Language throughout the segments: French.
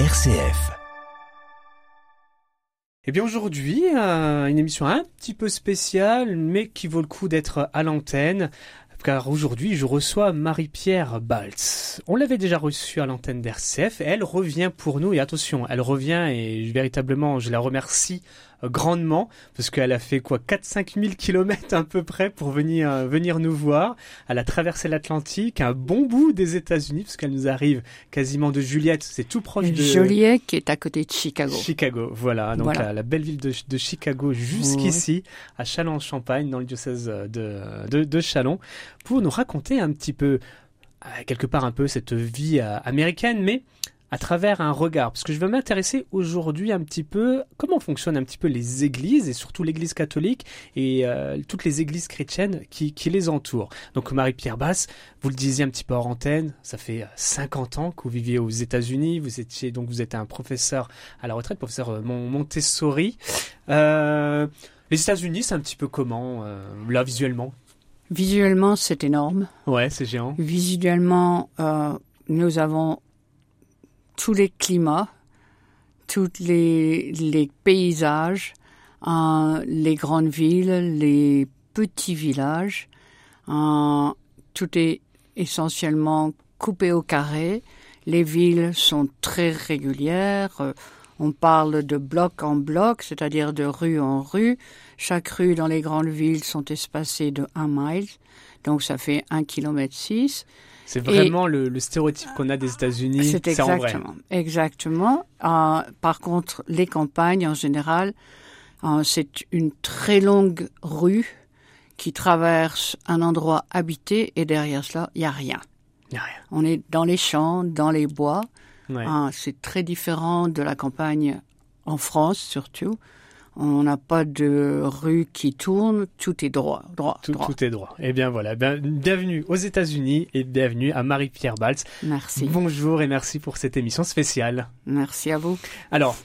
RCF. Eh bien aujourd'hui, euh, une émission un petit peu spéciale, mais qui vaut le coup d'être à l'antenne, car aujourd'hui je reçois Marie-Pierre Baltz. On l'avait déjà reçue à l'antenne d'RCF, et elle revient pour nous, et attention, elle revient, et véritablement je la remercie grandement parce qu'elle a fait quoi 4-5 000 kilomètres à peu près pour venir euh, venir nous voir. Elle a traversé l'Atlantique, un bon bout des États-Unis parce qu'elle nous arrive quasiment de Juliette, c'est tout proche de Joliet qui est à côté de Chicago. Chicago, voilà, donc Voilà. La, la belle ville de, de Chicago jusqu'ici à Châlons-en-Champagne dans le diocèse de, de, de Châlons pour nous raconter un petit peu euh, quelque part un peu cette vie euh, américaine mais à travers un regard, parce que je vais m'intéresser aujourd'hui un petit peu comment fonctionnent un petit peu les églises, et surtout l'église catholique et euh, toutes les églises chrétiennes qui, qui les entourent. Donc Marie-Pierre Basse, vous le disiez un petit peu hors antenne, ça fait euh, 50 ans que vous viviez aux États-Unis, vous étiez donc vous êtes un professeur à la retraite, professeur euh, Mon- Montessori. Euh, les États-Unis, c'est un petit peu comment, euh, là visuellement? Visuellement, c'est énorme. Ouais, c'est géant. Visuellement, euh, nous avons tous les climats, tous les, paysages, euh, les grandes villes, les petits villages. Euh, tout est essentiellement coupé au carré. Les villes sont très régulières. On parle de bloc en bloc, c'est-à-dire de rue en rue. Chaque rue dans les grandes villes sont espacées de 1 mile, donc ça fait 1 km 6. C'est vraiment le, le stéréotype qu'on a des États-Unis. C'est en vrai. exactement. Exactement. Euh, par contre, les campagnes en général, euh, c'est une très longue rue qui traverse un endroit habité et derrière cela, il n'y a rien. Y a rien. On est dans les champs, dans les bois. Ouais. Euh, c'est très différent de la campagne en France surtout. On n'a pas de rue qui tourne, tout est droit, droit, Tout, droit. tout est droit. Eh bien voilà, bien- bienvenue aux États-Unis et bienvenue à Marie-Pierre Baltz. Merci. Bonjour et merci pour cette émission spéciale. Merci à vous. Alors,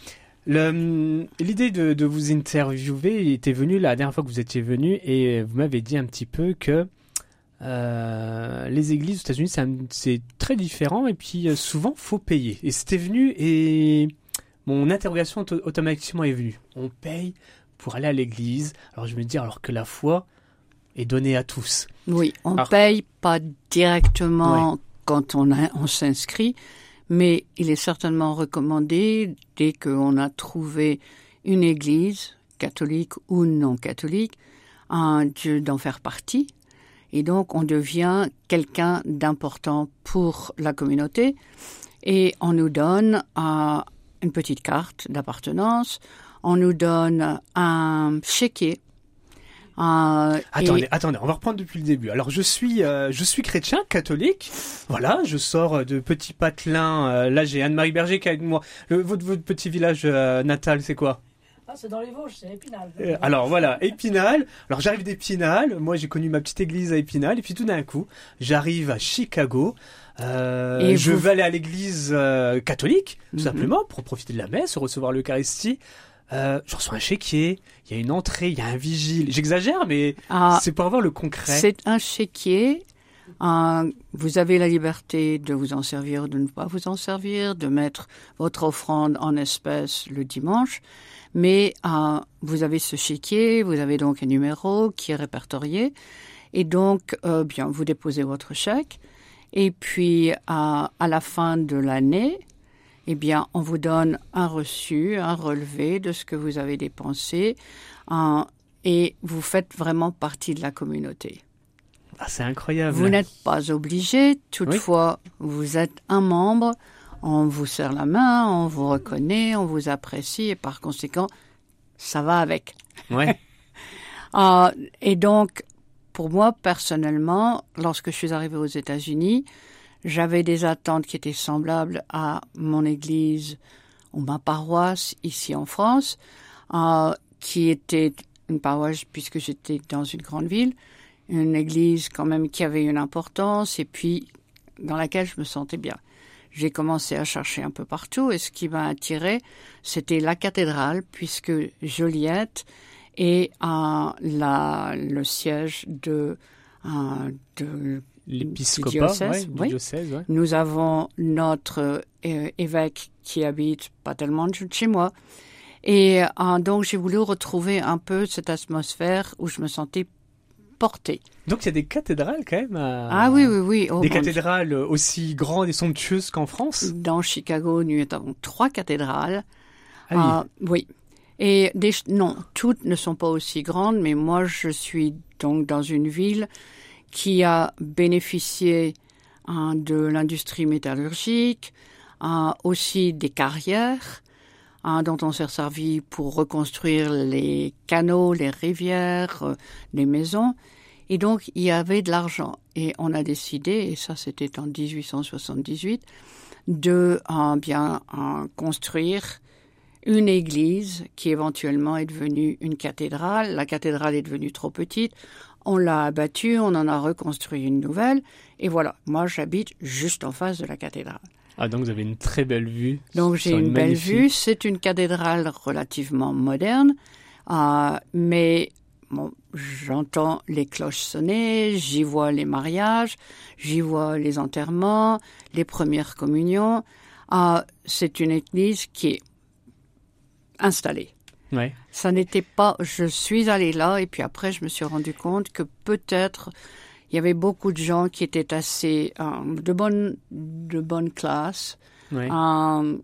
l'idée de, de vous interviewer était venue la dernière fois que vous étiez venu et vous m'avez dit un petit peu que euh, les églises aux États-Unis c'est un- c'est très différent et puis euh, souvent faut payer. Et c'était venu et mon interrogation auto- automatiquement est venue. On paye pour aller à l'église. Alors je me dis alors que la foi est donnée à tous. Oui, on Alors- paye pas directement quand on, a- on s'inscrit, mais il est certainement recommandé, dès qu'on a trouvé une église, catholique ou non catholique, un Dieu d'en faire partie. Et donc, on devient quelqu'un d'important pour la communauté. Et on nous donne euh, une petite carte d'appartenance. On nous donne un chéquier. Euh, et- Attendez, attendez, on va reprendre depuis le début. Alors je suis, euh, je suis chrétien, catholique. Voilà, je sors de Petit Patelin. euh, là, j'ai Anne-Marie Berger qui est avec moi. Le- votre, votre petit village euh, natal, c'est quoi? Ah, c'est dans les Vosges, c'est Épinal. Euh, Alors voilà, Épinal. Alors j'arrive d'Épinal. Moi, j'ai connu ma petite église à Épinal. Et puis tout d'un coup, j'arrive à Chicago. Euh, Et je vous- vais aller à l'église euh, catholique, tout Mhm. simplement, pour profiter de la messe, recevoir l'Eucharistie. Euh, je reçois un chéquier, il y a une entrée, il y a un vigile. J'exagère, mais Ah, c'est pour avoir le concret. c'est un chéquier. Euh, vous avez la liberté de vous en servir, de ne pas vous en servir, de mettre votre offrande en espèces le dimanche. Mais euh, vous avez ce chéquier, vous avez donc un numéro qui est répertorié. Et donc, bien, vous déposez votre chèque. Et puis, euh, à la fin de l'année, eh bien, on vous donne un reçu, un relevé de ce que vous avez dépensé. et vous faites vraiment partie de la communauté. Ah, c'est incroyable. Vous n'êtes pas obligé, toutefois, vous êtes un membre, on vous serre la main, on vous reconnaît, on vous apprécie et par conséquent, ça va avec. Ouais. Euh, et donc, pour moi, personnellement, lorsque je suis arrivée aux États-Unis, j'avais des attentes qui étaient semblables à mon église ou ma paroisse ici en France, euh, qui était une paroisse puisque j'étais dans une grande ville, une église quand même qui avait une importance et puis dans laquelle je me sentais bien. J'ai commencé à chercher un peu partout et ce qui m'a attiré, c'était la cathédrale puisque Joliette est euh, la, le siège de, euh, de l'épiscopat ouais, oui. diocèse. ouais. Nous avons notre euh, évêque qui habite pas tellement de chez moi. Et euh, donc j'ai voulu retrouver un peu cette atmosphère où je me sentais portée. Donc il y a des cathédrales quand même. à- Ah oui, oui, oui. Oh, Des cathédrales aussi grandes et somptueuses qu'en France? Dans Chicago, nous avons trois cathédrales. Ah oui. Ah, oui. Et non, toutes ne sont pas aussi grandes, mais moi je suis donc dans une ville qui a bénéficié hein, de l'industrie métallurgique, hein, aussi des carrières hein, dont on s'est servi pour reconstruire les canaux, les rivières, euh, les maisons. Et donc il y avait de l'argent. Et on a décidé, et ça c'était en 1878, de euh, bien euh, construire une église qui éventuellement est devenue une cathédrale. La cathédrale est devenue trop petite. On l'a abattue, on en a reconstruit une nouvelle. Et voilà, moi j'habite juste en face de la cathédrale. Ah donc vous avez une très belle vue. Donc j'ai une belle vue. C'est une cathédrale relativement moderne, euh, mais bon, j'entends les cloches sonner, j'y vois les mariages, j'y vois les enterrements, les premières communions. Euh, c'est une église qui est installée. Ouais. Ça n'était pas. Je suis allée là et puis après je me suis rendu compte que peut-être il y avait beaucoup de gens qui étaient assez euh, de bonne de bonne classe. ouais. Euh,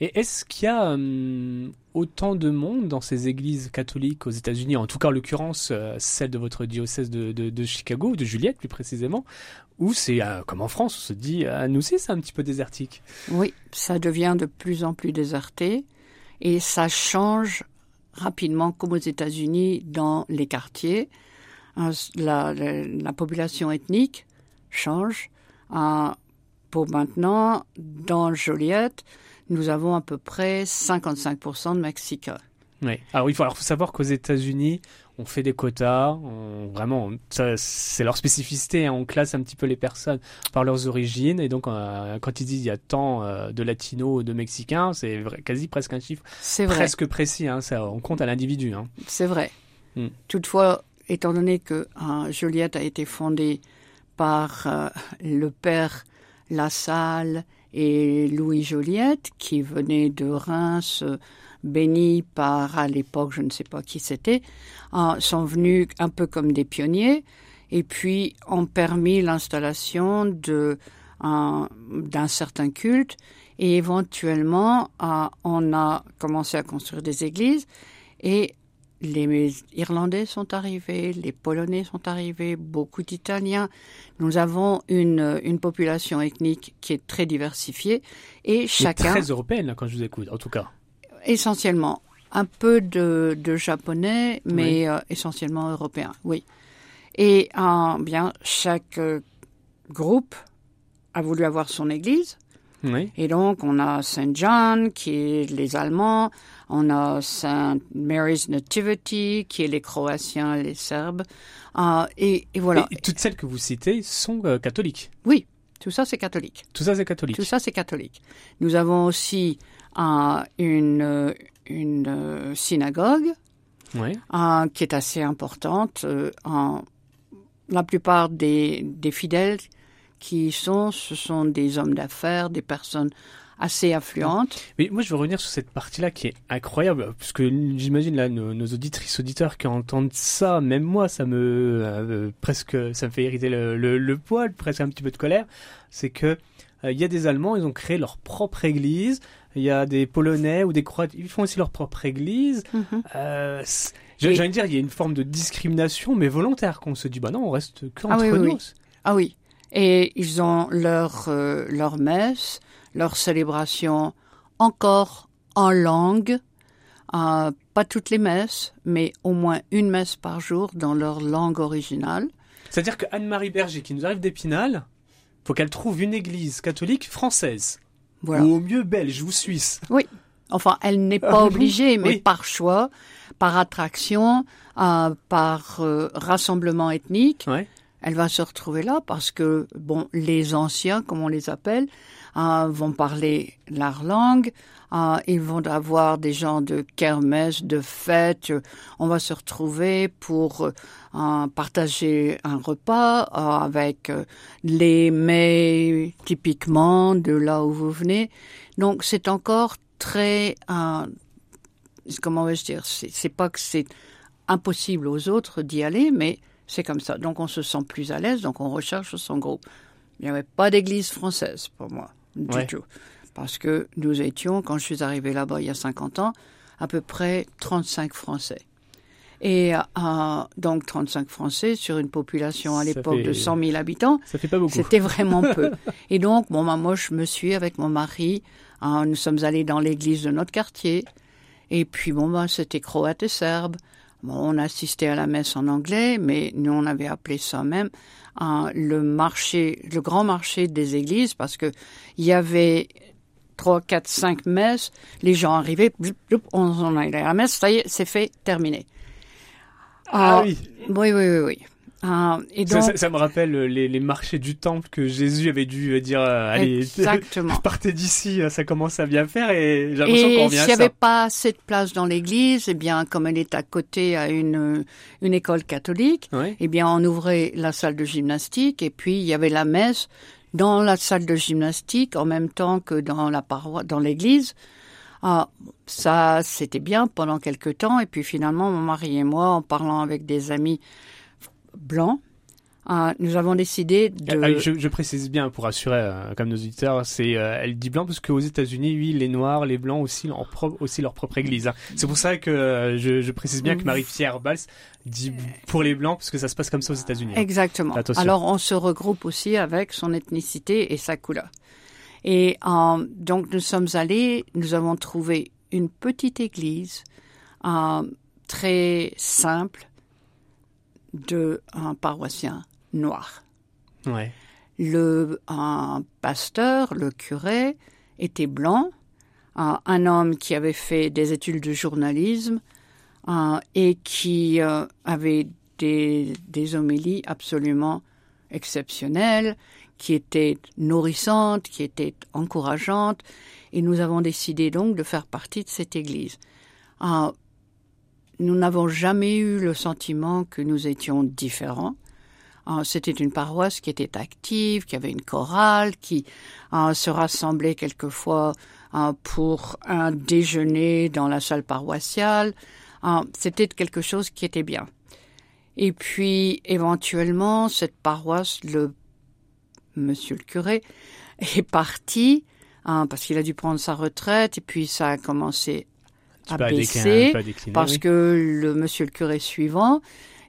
Et est-ce qu'il y a hum, autant de monde dans ces églises catholiques aux États-Unis, en tout cas en l'occurrence euh, celle de votre diocèse de, de, de Chicago, de Juliette plus précisément, ou c'est euh, comme en France, on se dit, à nous aussi c'est un petit peu désertique? Oui, ça devient de plus en plus déserté et ça change rapidement comme aux États-Unis dans les quartiers. Euh, La, la, la population ethnique change. Euh, Pour maintenant, dans Joliette, nous avons à peu près 55% de Mexicains. Ouais. Alors il faut savoir qu'aux États-Unis, on fait des quotas, on, vraiment, c'est leur spécificité, hein, on classe un petit peu les personnes par leurs origines, et donc euh, quand ils disent il y a tant euh, de latinos ou de mexicains, c'est quasi presque un chiffre C'est vrai. presque précis, hein, ça, on compte à l'individu. Hein. C'est vrai. Mm. Toutefois, étant donné que euh, Joliette a été fondée par euh, le père Lassalle et Louis Joliette, qui venaient de Reims, bénis par, à l'époque, je ne sais pas qui c'était, sont venus un peu comme des pionniers et puis ont permis l'installation de d'un certain culte et éventuellement on a commencé à construire des églises et les Irlandais sont arrivés, les Polonais sont arrivés, beaucoup d'Italiens. Nous avons une, une population ethnique qui est très diversifiée et Mais chacun, Très européenne, là, quand je vous écoute, en tout cas. Essentiellement, un peu de, de japonais, mais euh, essentiellement européen, oui. Et euh, bien, chaque euh, groupe a voulu avoir son église. Oui. Et donc, on a Saint John, qui est les Allemands, on a Saint Mary's Nativity, qui est les Croatiens, les Serbes, euh, et, et voilà. Et toutes celles que vous citez sont euh, catholiques. Oui, tout ça, c'est catholique. Tout ça, c'est catholique. Tout ça, c'est catholique. Nous avons aussi euh, une, une euh, synagogue euh, qui est assez importante. euh, en- la plupart des, des fidèles qui y sont, ce sont des hommes d'affaires, des personnes assez affluentes. Mais moi, je veux revenir sur cette partie-là qui est incroyable, puisque j'imagine là nos, nos auditrices, auditeurs qui entendent ça, même moi, ça me euh, presque, ça me fait hériter le, le, le poil, presque un petit peu de colère. C'est que il y a des Allemands, ils ont créé leur propre église. Il y a des Polonais ou des Croates, ils font aussi leur propre église. C'est- j'ai envie de dire, il y a une forme de discrimination, mais volontaire, qu'on se dit, bah non, on reste que Ah oui, nous. oui. Ah oui. Et ils ont leur, euh, leur messe, leur célébration encore en langue. Euh, pas toutes les messes, mais au moins une messe par jour dans leur langue originale. C'est-à-dire que Anne-Marie Berger, qui nous arrive d'Épinal, faut qu'elle trouve une église catholique française. Voilà. Ou au mieux belge ou suisse. Enfin, elle n'est pas Ah, obligée, mais oui. par choix, par attraction, euh, par euh, rassemblement ethnique, Ouais. elle va se retrouver là parce que, bon, les anciens, comme on les appelle, euh, vont parler leur langue. Euh, ils vont avoir des gens de kermesse, de fêtes. On va se retrouver pour euh, partager un repas euh, avec euh, les mets typiquement de là où vous venez. Donc c'est encore très, comment vais-je dire, c'est pas que c'est impossible aux autres d'y aller, mais c'est comme ça. Donc on se sent plus à l'aise, donc on recherche son groupe. Il n'y avait pas d'église française pour moi, du Ouais. tout. Parce que nous étions, quand je suis arrivé là-bas il y a 50 ans, à peu près 35 Français. Et euh, donc 35 Français sur une population à l'époque fait- de 100 000 habitants, Ça fait pas beaucoup. c'était vraiment peu. Et donc, bon, bah, moi, je me suis avec mon mari. hein, nous sommes allés dans l'église de notre quartier. Et puis, bon, bah, c'était croate et serbe. Bon, on a assisté à la messe en anglais, mais nous, on avait appelé ça même hein, le marché, le grand marché des églises, parce que il y avait trois, quatre, cinq messes. Les gens arrivaient, bloup, bloup, on en allait à la messe, ça y est, c'est fait, terminé. Ah, oui. Oui, oui, oui, oui. Ah, et Ça, donc, ça- ça me rappelle euh, les, les marchés du temple que Jésus avait dû euh, dire euh, allez, partez d'ici, euh, ça commence à bien faire et j'ai l'impression qu'on s'il n'y avait pas assez de place dans l'église, eh bien, comme elle est à côté à une, une école catholique, eh bien, on ouvrait la salle de gymnastique et puis il y avait la messe dans la salle de gymnastique en même temps que dans la paroisse, dans l'église. Ah, ça, c'était bien pendant quelque temps. Et puis finalement, mon mari et moi, en parlant avec des amis blancs, ah, nous avons décidé de... Ah, je, je précise bien pour assurer euh, comme nos auditeurs, c'est euh, elle dit blanc parce qu'aux États-Unis, oui, les noirs, les blancs aussi ont pro- aussi leur propre église. hein. C'est pour ça que euh, je, je précise bien que Marie-Pierre Valls dit pour les blancs parce que ça se passe comme ça aux États-Unis. hein. Exactement. Alors on se regroupe aussi avec son ethnicité et sa couleur. Et euh, donc nous sommes allés, nous avons trouvé une petite église euh, très simple de un paroissien noir. Ouais. Le un pasteur, le curé, était blanc, un, un homme qui avait fait des études de journalisme et qui euh, avait des, des homélies absolument exceptionnelles, qui étaient nourrissantes, qui étaient encourageantes, et nous avons décidé donc de faire partie de cette église. Euh, nous n'avons jamais eu le sentiment que nous étions différents. Euh, C'était une paroisse qui était active, qui avait une chorale, qui euh, se rassemblait quelquefois euh, pour un déjeuner dans la salle paroissiale. C'était quelque chose qui était bien. Et puis, éventuellement, cette paroisse, le monsieur le curé, est parti hein, parce qu'il a dû prendre sa retraite et puis ça a commencé à baisser décliner, parce oui. que le monsieur le curé suivant,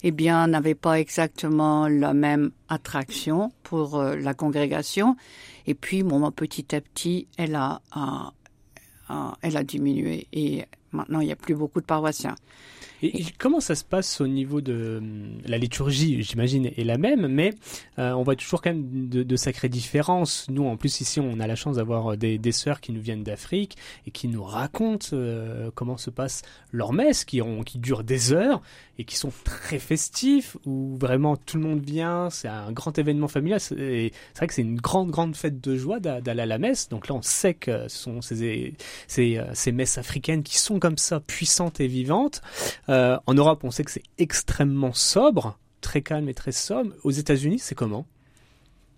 eh bien, n'avait pas exactement la même attraction pour euh, la congrégation. Et puis, bon, petit à petit, elle a, elle a diminué et maintenant, il n'y a plus beaucoup de paroissiens. Et, comment ça se passe au niveau de la liturgie J'imagine est la même, mais euh, on voit toujours quand même de, sacrées différences. Nous, en plus ici, on a la chance d'avoir des, des sœurs qui nous viennent d'Afrique et qui nous racontent euh, comment se passe leur messe, qui, ont, qui durent des heures et qui sont très festifs, où vraiment tout le monde vient. C'est un grand événement familial. C'est vrai que c'est une grande, grande fête de joie d'a- d'aller à la messe. Donc là, on sait que ce sont ces, ces, euh, ces messes africaines qui sont comme ça puissantes et vivantes. Euh, en Europe, on sait que c'est extrêmement sobre, très calme et très sobre. Aux États-Unis, c'est comment?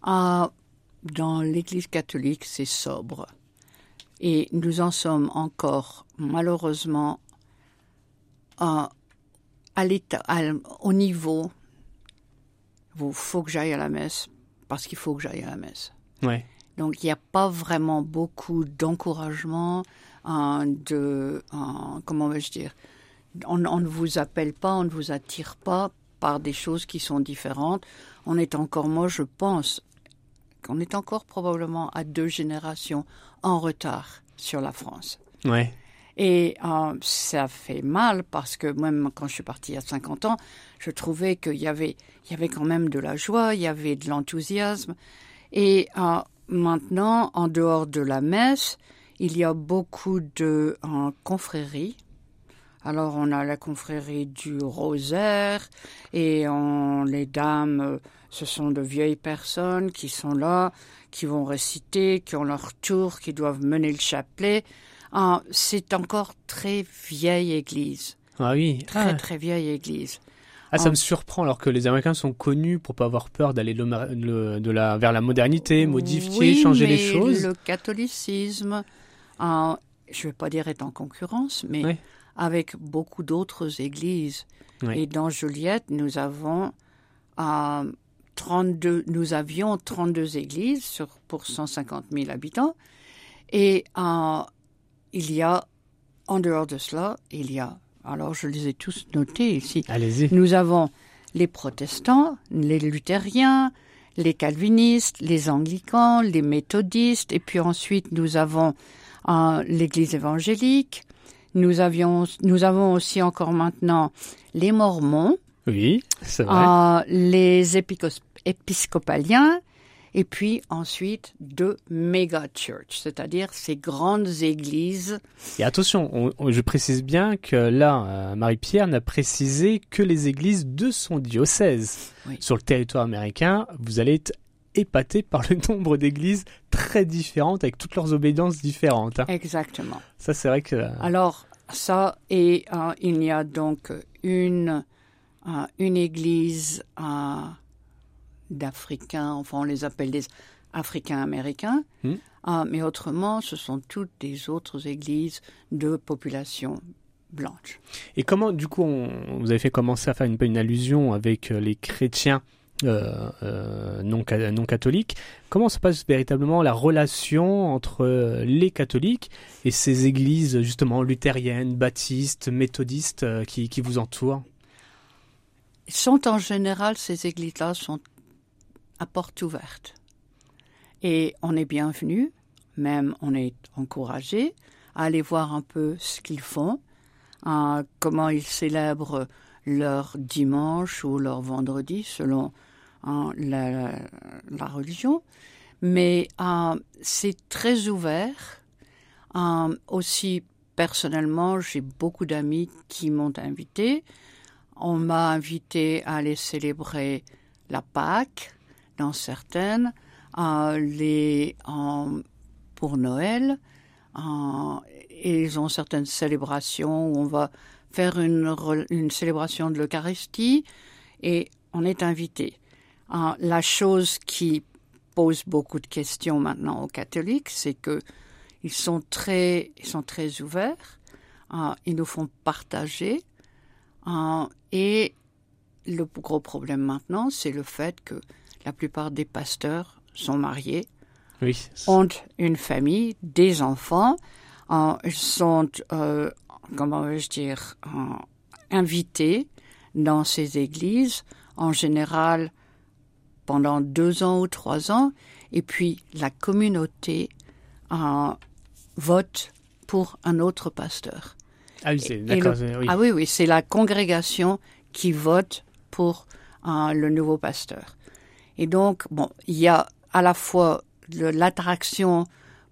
Ah, dans l'Église catholique, c'est sobre. Et nous en sommes encore, malheureusement, à, à l'état, à- au niveau il faut que j'aille à la messe parce qu'il faut que j'aille à la messe. Ouais. Donc il n'y a pas vraiment beaucoup d'encouragement, hein, de hein, comment vais-je dire, on, on ne vous appelle pas, on ne vous attire pas par des choses qui sont différentes. On est encore, moi je pense, qu'on est encore probablement à deux générations en retard sur la France. Ouais. Et euh, ça fait mal parce que même quand je suis partie à 50 ans, je trouvais qu'il y avait, il y avait quand même de la joie, il y avait de l'enthousiasme. Et euh, maintenant, en dehors de la messe, il y a beaucoup de euh, confréries Alors on a la confrérie du rosaire et on, les dames, euh, ce sont de vieilles personnes qui sont là, qui vont réciter, qui ont leur tour, qui doivent mener le chapelet. Ah, c'est encore très vieille église. Ah oui. Très ah. très vieille église. Ah, ça Ah. me surprend alors que les Américains sont connus pour pas avoir peur d'aller de la, vers la modernité, modifier, Oui, changer les choses. Le catholicisme, euh, je ne vais pas dire est en concurrence, mais Oui. Avec beaucoup d'autres églises. Oui. Et dans Juliette, nous avons euh, 32, nous avions 32 églises sur, pour 150 000 habitants. Et euh, il y a, en dehors de cela, il y a, alors je les ai tous notés ici, Allez-y. nous avons les protestants, les luthériens, les calvinistes, les anglicans, les méthodistes, et puis ensuite nous avons euh, l'Église évangélique. Nous avions, nous avons aussi encore maintenant les Mormons, Oui, c'est vrai. euh, les épiscopaliens, et puis ensuite deux méga church, c'est-à-dire ces grandes églises. Et attention, on- on- je précise bien que là, euh, Marie-Pierre n'a précisé que les églises de son diocèse. Oui. Sur le territoire américain, vous allez être épaté par le nombre d'églises très différentes avec toutes leurs obédiences différentes. hein. Exactement. Ça, c'est vrai que. euh, Alors, ça, et euh, il y a donc une, euh, une église euh, d'Africains, enfin on les appelle des Africains-Américains, Hmm. mais autrement, ce sont toutes des autres églises de population blanche. Et comment, du coup, on, vous avez fait commencer à faire une, une allusion avec les chrétiens non, ca- non catholiques. Comment se passe véritablement la relation entre euh, les catholiques et ces églises, justement, luthériennes, baptistes, méthodistes euh, qui, vous entourent? Sont en général, ces églises-là sont à porte ouverte. Et on est bienvenu, même on est encouragé à aller voir un peu ce qu'ils font, comment ils célèbrent leur dimanche ou leur vendredi selon hein, la, religion. Mais euh, c'est très ouvert. Euh, aussi, personnellement, j'ai beaucoup d'amis qui m'ont invité. On m'a invité à aller célébrer la Pâque dans certaines, euh, pour Noël. Et ils ont certaines célébrations où on va faire une, re- une célébration de l'Eucharistie et on est invité. Euh, la chose qui pose beaucoup de questions maintenant aux catholiques, c'est que ils sont très, ils sont très ouverts. Euh, ils nous font partager. Euh, et le gros problème maintenant, c'est le fait que la plupart des pasteurs sont mariés, Oui. ont une famille, des enfants, euh, sont, euh, comment vais-je dire, euh, invités dans ces églises, en général pendant deux ans ou trois ans, et puis la communauté euh, vote pour un autre pasteur. Ah oui, c'est d'accord. oui. Ah oui, oui, c'est la congrégation qui vote pour euh, le nouveau pasteur. Et donc, bon, il y a à la fois l'attraction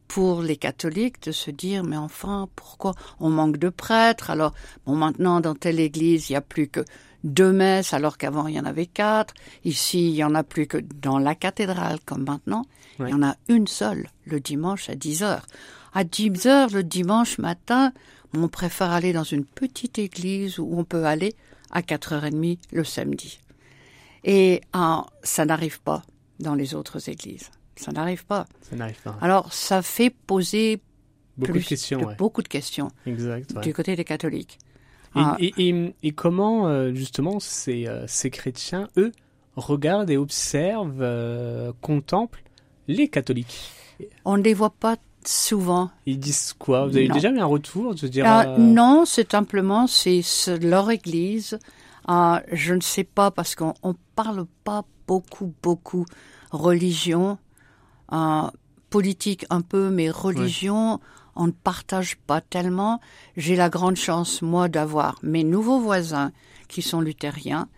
pour les catholiques de se dire, mais enfin, pourquoi on manque de prêtres? Alors, bon, maintenant, dans telle église, il n'y a plus que deux messes, alors qu'avant, il y en avait quatre. Ici, il y en a plus que dans la cathédrale, comme maintenant. Il y en a une seule, le dimanche à 10 heures. À 10 heures, le dimanche matin, on préfère aller dans une petite église où on peut aller à 4h30 le samedi. Et euh, ça n'arrive pas dans les autres églises. Ça n'arrive pas. Ça n'arrive pas. Alors, ça fait poser Beaucoup plus de questions. de- ouais. beaucoup de questions Exact. ouais. du côté des catholiques. Et, Ah. et, et- et comment, euh, justement, ces, euh, ces chrétiens, eux, regardent et observent, euh, contemplent les catholiques? On ne les voit pas souvent. Ils disent quoi? Vous avez Non. déjà eu un retour de dire Ah, euh, Non, c'est simplement c'est leur église. Ah, je ne sais pas parce qu'on on parle pas beaucoup beaucoup religion, politique un peu, mais religion on ne partage pas tellement. J'ai la grande chance moi d'avoir mes nouveaux voisins qui sont luthériens.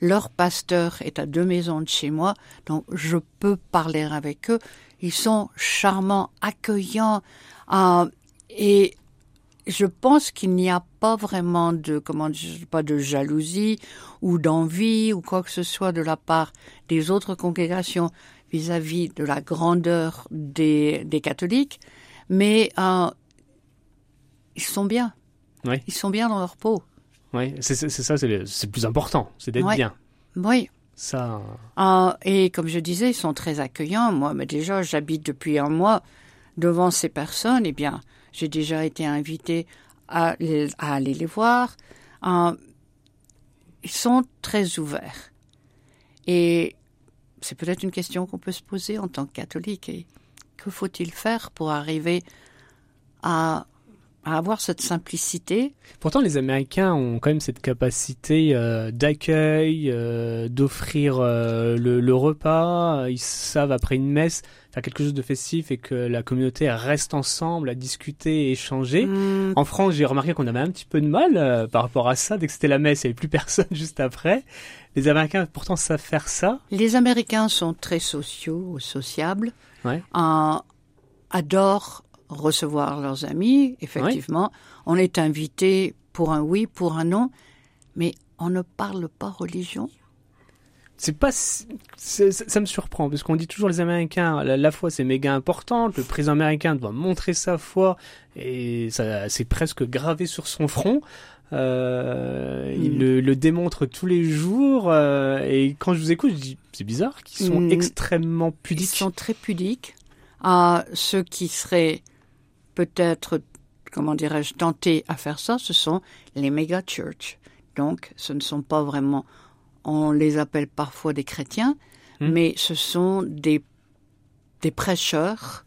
Leur pasteur est à deux maisons de chez moi, donc je peux parler avec eux. Ils sont charmants, accueillants, ah, et je pense qu'il n'y a pas vraiment de comment dire, pas de jalousie ou d'envie ou quoi que ce soit de la part des autres congrégations vis-à-vis de la grandeur des, des catholiques, mais euh, ils sont bien. Oui. Ils sont bien dans leur peau. Oui, c'est ça, c'est le, le plus important, c'est d'être bien. Oui. Ça, Euh, et comme je disais, ils sont très accueillants. Moi, mais déjà, j'habite depuis un mois devant ces personnes. Eh bien, j'ai déjà été invitée à, aller les voir. Euh, ils sont très ouverts. Et c'est peut-être une question qu'on peut se poser en tant que catholique. Et que faut-il faire pour arriver à, à avoir cette simplicité Pourtant, les Américains ont quand même cette capacité euh, d'accueil, euh, d'offrir euh, le, le repas. Ils savent après une messe faire quelque chose de festif et que la communauté reste ensemble à discuter et échanger. Hmm, En France, j'ai remarqué qu'on avait un petit peu de mal par rapport à ça. Dès que c'était la messe, il n'y avait plus personne juste après. Les Américains, pourtant, savent faire ça. Les Américains sont très sociaux, sociables, Ouais. adorent recevoir leurs amis. Effectivement, on est invité pour un oui, pour un non, mais on ne parle pas religion. C'est pas, ça ça me surprend parce qu'on dit toujours les Américains, la, la foi c'est méga importante, le président américain doit montrer sa foi et ça c'est presque gravé sur son front. Euh, Il Mm. le, le démontre tous les jours euh, et quand je vous écoute, je dis c'est bizarre qu'ils sont Mm. extrêmement Ils pudiques. sont très pudiques. À ceux qui seraient peut-être, comment dirais-je, tentés à faire ça, ce sont les méga church. Donc, ce ne sont pas vraiment, on les appelle parfois des chrétiens, Hmm. mais ce sont des, des prêcheurs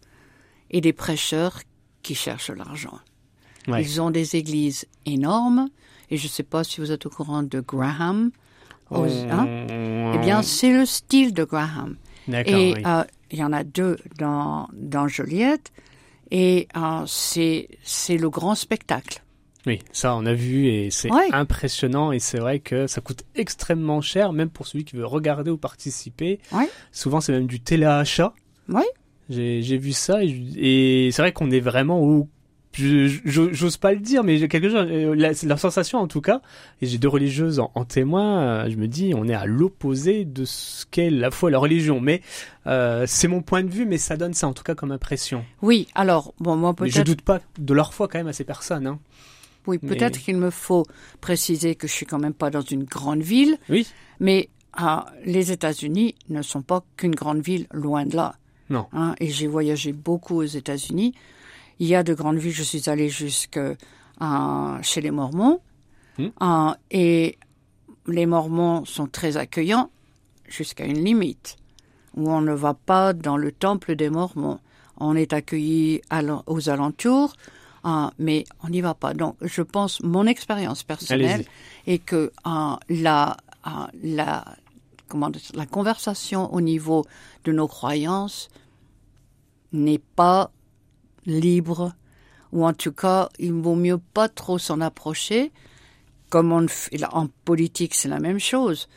et des prêcheurs qui cherchent l'argent. Ouais. Ils ont des églises énormes, et je ne sais pas si vous êtes au courant de Graham. aux- hein? Eh bien, c'est le style de Graham. Et oui. euh, il y en a deux dans, dans Joliette. Et euh, c'est le grand spectacle. Oui, ça on a vu et c'est Ouais. impressionnant et c'est vrai que ça coûte extrêmement cher même pour celui qui veut regarder ou participer. Ouais. Souvent c'est même du téléachat. Ouais. J'ai vu ça et, c'est vrai qu'on est vraiment au j'ose pas le dire mais quelque chose euh, sensation en tout cas et j'ai deux religieuses en, en témoin euh, je me dis on est à l'opposé de ce qu'est la foi la religion mais euh, c'est mon point de vue mais ça donne ça en tout cas comme impression Oui, alors, bon, moi mais je peut-être doute pas de leur foi quand même à ces personnes hein. oui, mais- peut-être qu'il me faut préciser que je suis quand même pas dans une grande ville, oui mais ah, les États-Unis ne sont pas qu'une grande ville, loin de là. Non. Hein, et j'ai voyagé beaucoup aux États-Unis. Il y a de grandes villes, je suis allée jusque euh, chez les Mormons. Hmm. Euh, et les Mormons sont très accueillants jusqu'à une limite, où on ne va pas dans le temple des Mormons. On est accueilli aux alentours, euh, mais on n'y va pas. Donc, je pense, mon expérience personnelle est que euh, la, euh, la, comment la conversation au niveau de nos croyances n'est pas libre, ou en tout cas, il vaut mieux pas trop s'en approcher. Comme on en politique, c'est la même chose.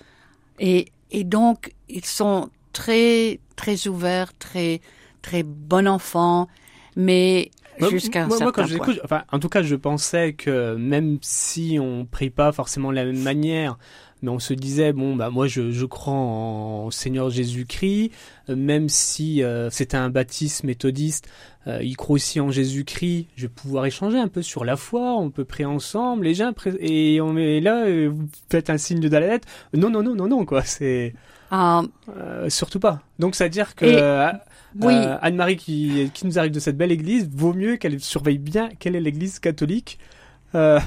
Et, et donc, ils sont très, très ouverts, très, très bon enfant, mais jusqu'à un moi, moi, quand certain point. enfin, en tout cas, je pensais que même si on prie pas forcément de la même manière, mais on se disait bon bah moi je, je crois en, Seigneur Jésus-Christ, euh, même si euh, c'était un baptiste méthodiste, euh, il croit aussi en Jésus-Christ. Je vais pouvoir échanger un peu sur la foi, on peut prier ensemble. Les gens pré- et on est là, euh, vous faites un signe de la lettre. Non non non non non quoi, c'est euh, surtout pas. Donc ça veut dire que Et- oui. Anne-Marie qui, qui nous arrive de cette belle église, vaut mieux qu'elle surveille bien quelle est l'église catholique. Euh,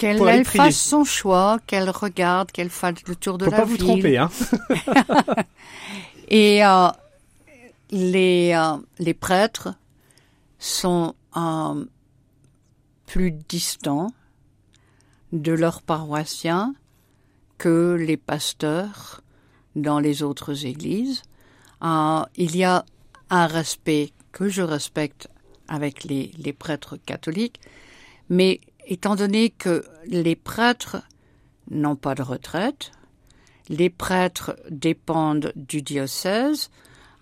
Qu'elle fasse son choix, qu'elle regarde, qu'elle fasse le tour de faut la pas vous ville. tromper, hein. Et euh, les, euh, les prêtres sont euh, plus distants de leurs paroissiens que les pasteurs dans les autres églises. Euh, il y a un respect que je respecte avec les, les prêtres catholiques, mais étant donné que les prêtres n'ont pas de retraite, les prêtres dépendent du diocèse,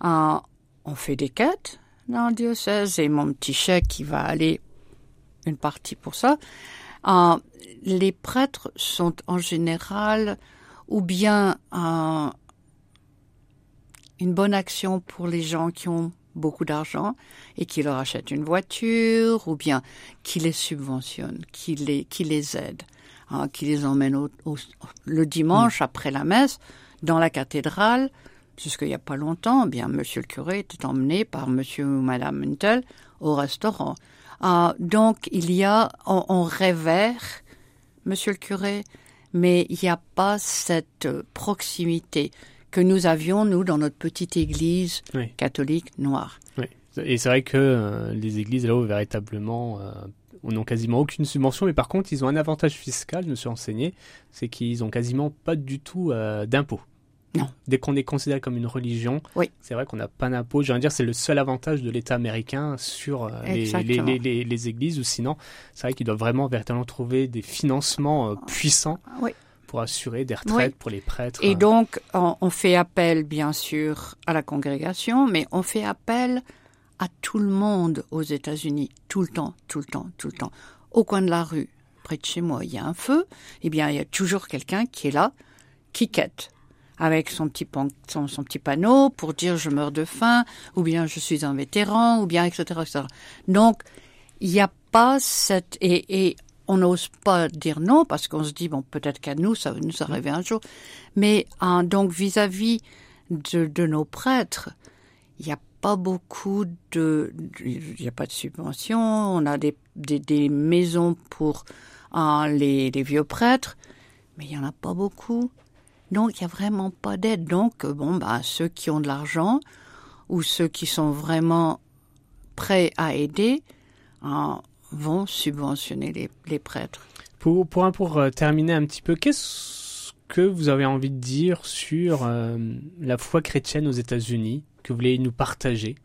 euh, on fait des quêtes dans le diocèse et mon petit chèque qui va aller une partie pour ça. Euh, les prêtres sont en général ou bien euh, une bonne action pour les gens qui ont beaucoup d'argent et qui leur achètent une voiture ou bien qui les subventionnent, qui les, qui les aident, hein, qui les emmènent au, le dimanche après la messe dans la cathédrale. Jusqu'il n'y a pas longtemps, eh bien, monsieur le curé était emmené par monsieur ou madame Muntel au restaurant. Euh, donc, il y a, on, on révère monsieur le curé, mais il n'y a pas cette proximité que nous avions, nous, dans notre petite église catholique noire. Oui. Et c'est vrai que euh, les églises, là-haut, véritablement, euh, n'ont quasiment aucune subvention, mais par contre, ils ont un avantage fiscal, je me suis renseigné, c'est qu'ils ont quasiment pas du tout euh, d'impôts. Non. Dès qu'on est considéré comme une religion, oui. c'est vrai qu'on n'a pas d'impôts. Je veux dire, c'est le seul avantage de l'État américain sur euh, les, les, les, les, églises, ou sinon, c'est vrai qu'ils doivent vraiment véritablement trouver des financements puissants. Oui pour assurer des retraites pour les prêtres. Et donc, on, fait appel, bien sûr, à la congrégation, mais on fait appel à tout le monde aux États-Unis, tout le temps, tout le temps, tout le temps. Au coin de la rue, près de chez moi, il y a un feu, eh bien, il y a toujours quelqu'un qui est là, qui quête avec son petit, son, son, petit panneau pour dire je meurs de faim, ou bien je suis un vétéran, ou bien etc. etc. Donc, il n'y a pas cette... Et, et on n'ose pas dire non parce qu'on se dit bon peut-être qu'à nous ça va nous arriver un jour. Mais hein, donc vis-à-vis de, nos prêtres il n'y a pas beaucoup de il n'y a pas de subventions on a des, des, maisons pour hein, les, les, vieux prêtres mais il y en a pas beaucoup. Donc il y a vraiment pas d'aide. Donc bon bah ceux qui ont de l'argent ou ceux qui sont vraiment prêts à aider hein, vont subventionner les, les prêtres. Pour, pour, pour euh, terminer un petit peu, qu'est-ce que vous avez envie de dire sur euh, la foi chrétienne aux États-Unis que vous voulez nous partager?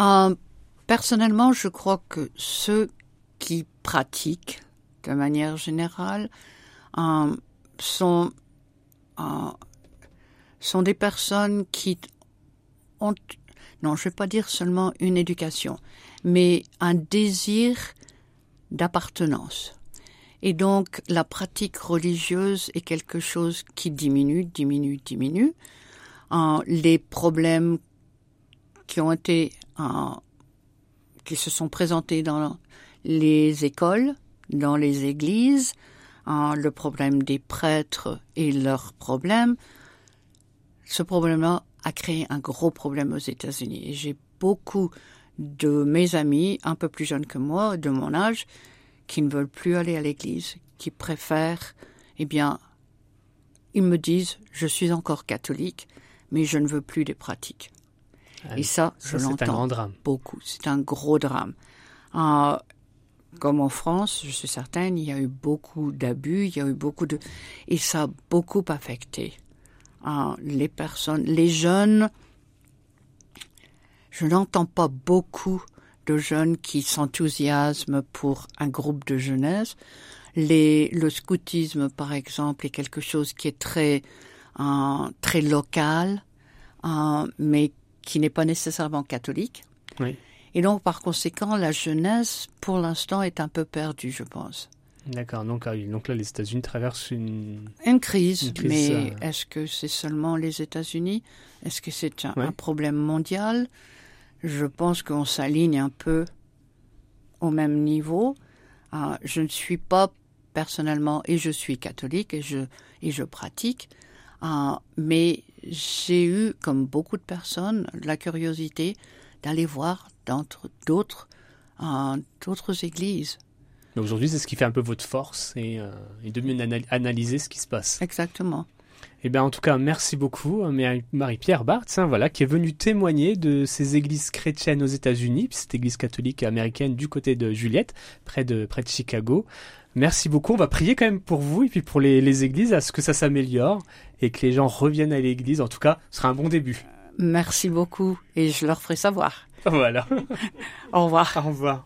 Euh, Personnellement, je crois que ceux qui pratiquent de manière générale euh, sont, sont des personnes qui ont, non, je ne vais pas dire seulement une éducation, mais un désir d'appartenance. Et donc la pratique religieuse est quelque chose qui diminue, diminue, diminue. Euh, les problèmes qui ont été, euh, qui se sont présentés dans les écoles, dans les églises, euh, le problème des prêtres et leurs problèmes, ce problème-là a créé un gros problème aux États-Unis. J'ai beaucoup de mes amis un peu plus jeunes que moi, de mon âge, qui ne veulent plus aller à l'église, qui préfèrent, eh bien, ils me disent, je suis encore catholique, mais je ne veux plus des pratiques. Ah Et ça, je l'entends beaucoup. C'est un gros drame. Euh, comme en France, je suis certaine, il y a eu beaucoup d'abus, il y a eu beaucoup de... Et ça a beaucoup affecté euh, les personnes, les jeunes je n'entends pas beaucoup de jeunes qui s'enthousiasment pour un groupe de jeunesse. Les, le scoutisme, par exemple, est quelque chose qui est très, euh, très local, euh, mais qui n'est pas nécessairement catholique. Oui. Et donc, par conséquent, la jeunesse, pour l'instant, est un peu perdue, je pense. D'accord. Donc, ah donc là, les États-Unis traversent une... Une crise. mais euh, est-ce que c'est seulement les États-Unis? Est-ce que c'est un, un, problème mondial? Je pense qu'on s'aligne un peu au même niveau. Euh, je ne suis pas personnellement, et je suis catholique et je, et je pratique, euh, mais j'ai eu, comme beaucoup de personnes, la curiosité d'aller voir d'autres euh, d'autres églises. Aujourd'hui, c'est ce qui fait un peu votre force et, euh, et de mieux analyser ce qui se passe. Exactement. Eh bien, en tout cas, merci beaucoup, euh, Marie-Pierre Barthes, hein, voilà, qui est venue témoigner de ces églises chrétiennes aux États-Unis, cette église catholique américaine du côté de Juliette, près de, près de Chicago. Merci beaucoup. On va prier quand même pour vous et puis pour les, les églises, à ce que ça s'améliore et que les gens reviennent à l'église. En tout cas, ce sera un bon début. Merci beaucoup et je leur ferai savoir. Voilà. Au revoir. Au revoir.